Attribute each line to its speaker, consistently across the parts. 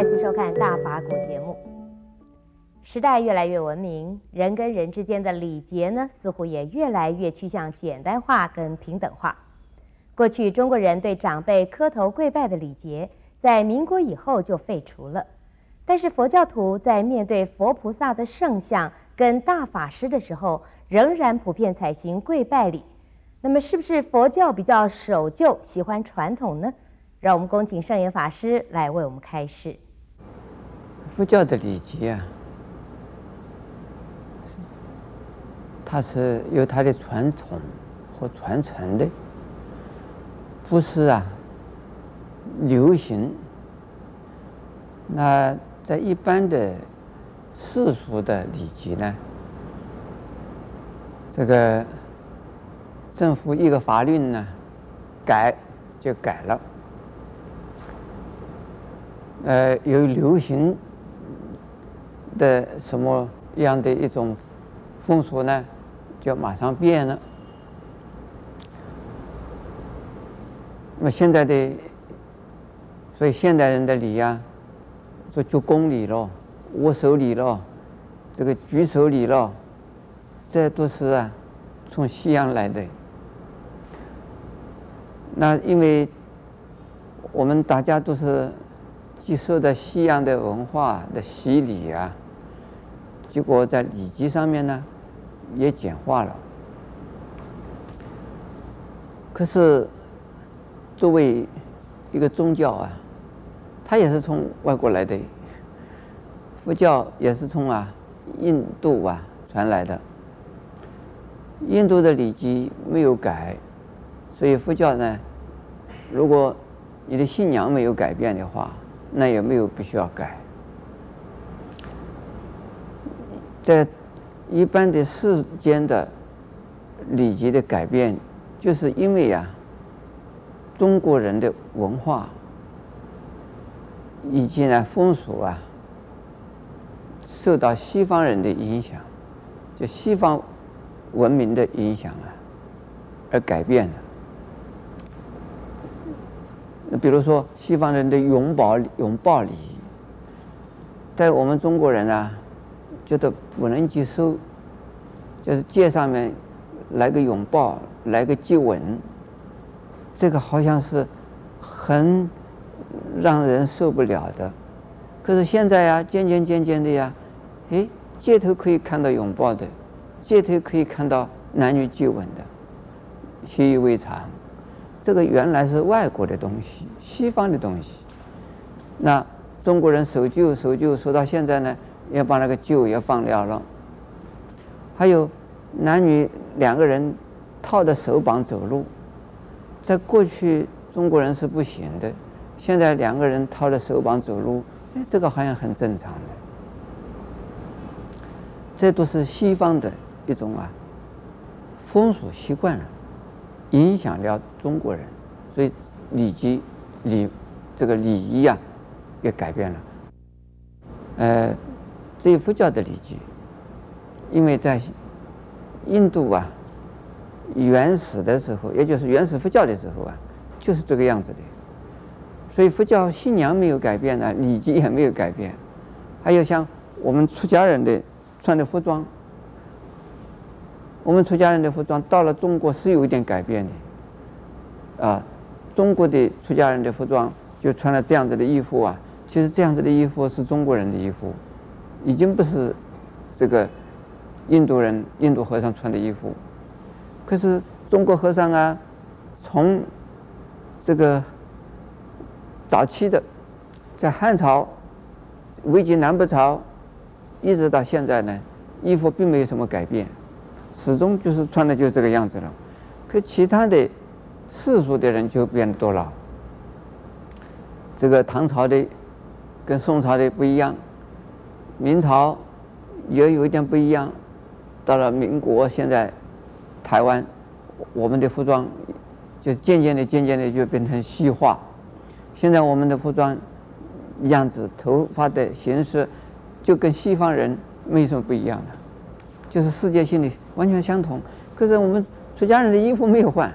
Speaker 1: 再次收看《大法古》节目。时代越来越文明，人跟人之间的礼节呢，似乎也越来越趋向简单化跟平等化。过去中国人对长辈磕头跪拜的礼节，在民国以后就废除了。但是佛教徒在面对佛菩萨的圣像跟大法师的时候，仍然普遍采行跪拜礼。那么，是不是佛教比较守旧、喜欢传统呢？让我们恭请圣严法师来为我们开示。
Speaker 2: 佛教的礼节啊，它是有它的传统和传承的，不是啊流行。那在一般的世俗的礼节呢，这个。政府一个法令呢，改就改了。呃，有流行的什么样的一种风俗呢，就马上变了。那么现在的，所以现代人的礼啊，说鞠躬礼咯，握手礼咯，这个举手礼咯，这都是啊，从西洋来的。那因为我们大家都是接受的西洋的文化的洗礼啊，结果在礼节上面呢也简化了。可是作为一个宗教啊，它也是从外国来的，佛教也是从啊印度啊传来的，印度的礼节没有改。所以佛教呢，如果你的信仰没有改变的话，那也没有必须要改。在一般的世间的礼节的改变，就是因为啊，中国人的文化以及呢风俗啊，受到西方人的影响，就西方文明的影响啊，而改变了。那比如说，西方人的拥抱拥抱礼，在我们中国人啊，觉得不能接受，就是街上面来个拥抱，来个接吻，这个好像是很让人受不了的。可是现在呀，渐渐渐渐的呀，哎，街头可以看到拥抱的，街头可以看到男女接吻的，习以为常。这个原来是外国的东西，西方的东西。那中国人守旧守旧，守到现在呢，要把那个旧也放掉了。还有男女两个人套着手绑走路，在过去中国人是不行的，现在两个人套着手绑走路，哎，这个好像很正常的。这都是西方的一种啊风俗习惯了。影响了中国人，所以礼节礼这个礼仪呀也改变了。呃，至于佛教的礼节，因为在印度啊原始的时候，也就是原始佛教的时候啊，就是这个样子的。所以佛教信仰没有改变呢，礼节也没有改变。还有像我们出家人的穿的服装。我们出家人的服装到了中国是有一点改变的，啊，中国的出家人的服装就穿了这样子的衣服啊，其实这样子的衣服是中国人的衣服，已经不是这个印度人、印度和尚穿的衣服。可是中国和尚啊，从这个早期的在汉朝、魏晋南北朝，一直到现在呢，衣服并没有什么改变。始终就是穿的就这个样子了，可其他的世俗的人就变多了。这个唐朝的跟宋朝的不一样，明朝也有一点不一样，到了民国现在，台湾我们的服装就渐渐的、渐渐的就变成西化。现在我们的服装样子、头发的形式，就跟西方人没什么不一样的。就是世界性的完全相同，可是我们出家人的衣服没有换，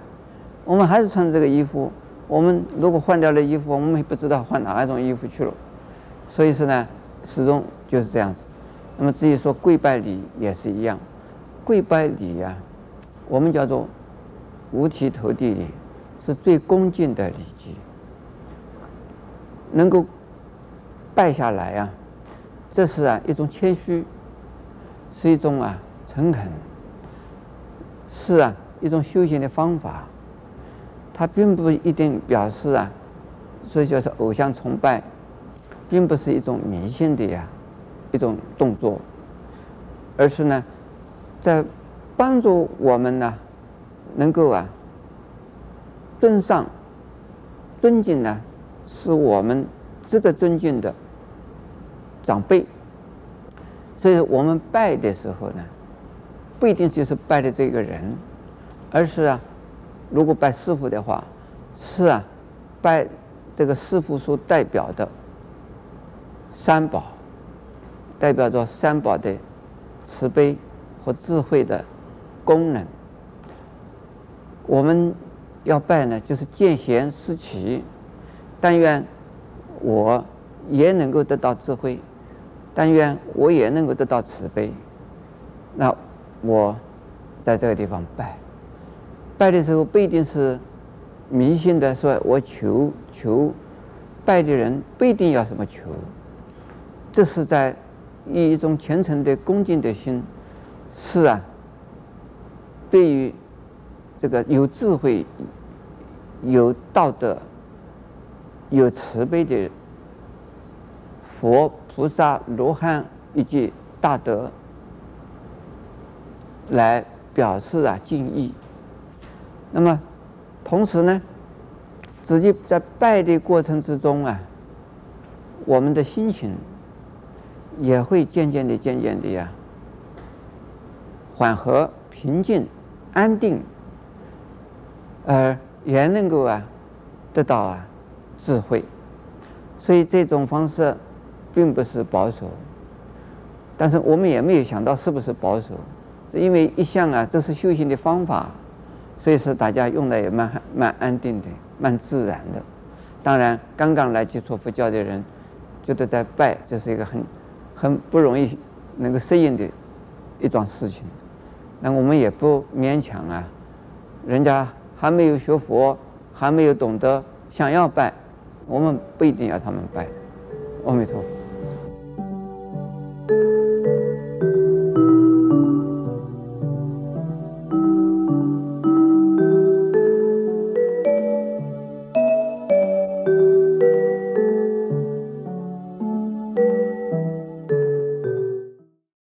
Speaker 2: 我们还是穿这个衣服，我们如果换掉了衣服，我们也不知道换哪一种衣服去了。所以说呢，始终就是这样子。那么至于说跪拜礼也是一样，跪拜礼呀，我们叫做五体投地礼，是最恭敬的礼节。能够拜下来啊，这是啊一种谦虚，是一种啊诚恳，是啊一种修行的方法。它并不一定表示啊，所以就是偶像崇拜，并不是一种迷信的呀一种动作，而是呢，在帮助我们呢，能够啊尊上、尊敬呢，是我们值得尊敬的长辈。所以我们拜的时候呢，不一定就是拜的这个人，而是啊。如果拜师傅的话，是啊，拜这个师傅所代表的三宝，代表着三宝的慈悲和智慧的功能。我们要拜呢，就是见贤思齐，但愿我也能够得到智慧，但愿我也能够得到慈悲。那我在这个地方拜。拜的时候不一定是迷信的，说我求求，拜的人不一定要什么求，这是在以一种虔诚的恭敬的心，是啊，对于这个有智慧、有道德、有慈悲的佛菩萨罗汉以及大德来表示啊敬意。那么，同时呢，自己在拜的过程之中啊，我们的心情也会渐渐的、渐渐的呀，缓和、平静、安定，而也能够啊，得到啊智慧。所以这种方式并不是保守，但是我们也没有想到是不是保守，因为一向啊，这是修行的方法。所以说，大家用的也蛮蛮安定的，蛮自然的。当然，刚刚来接触佛教的人，觉得在拜，这是一个很很不容易能够适应的一桩事情。那我们也不勉强啊，人家还没有学佛，还没有懂得想要拜，我们不一定要他们拜。阿弥陀佛。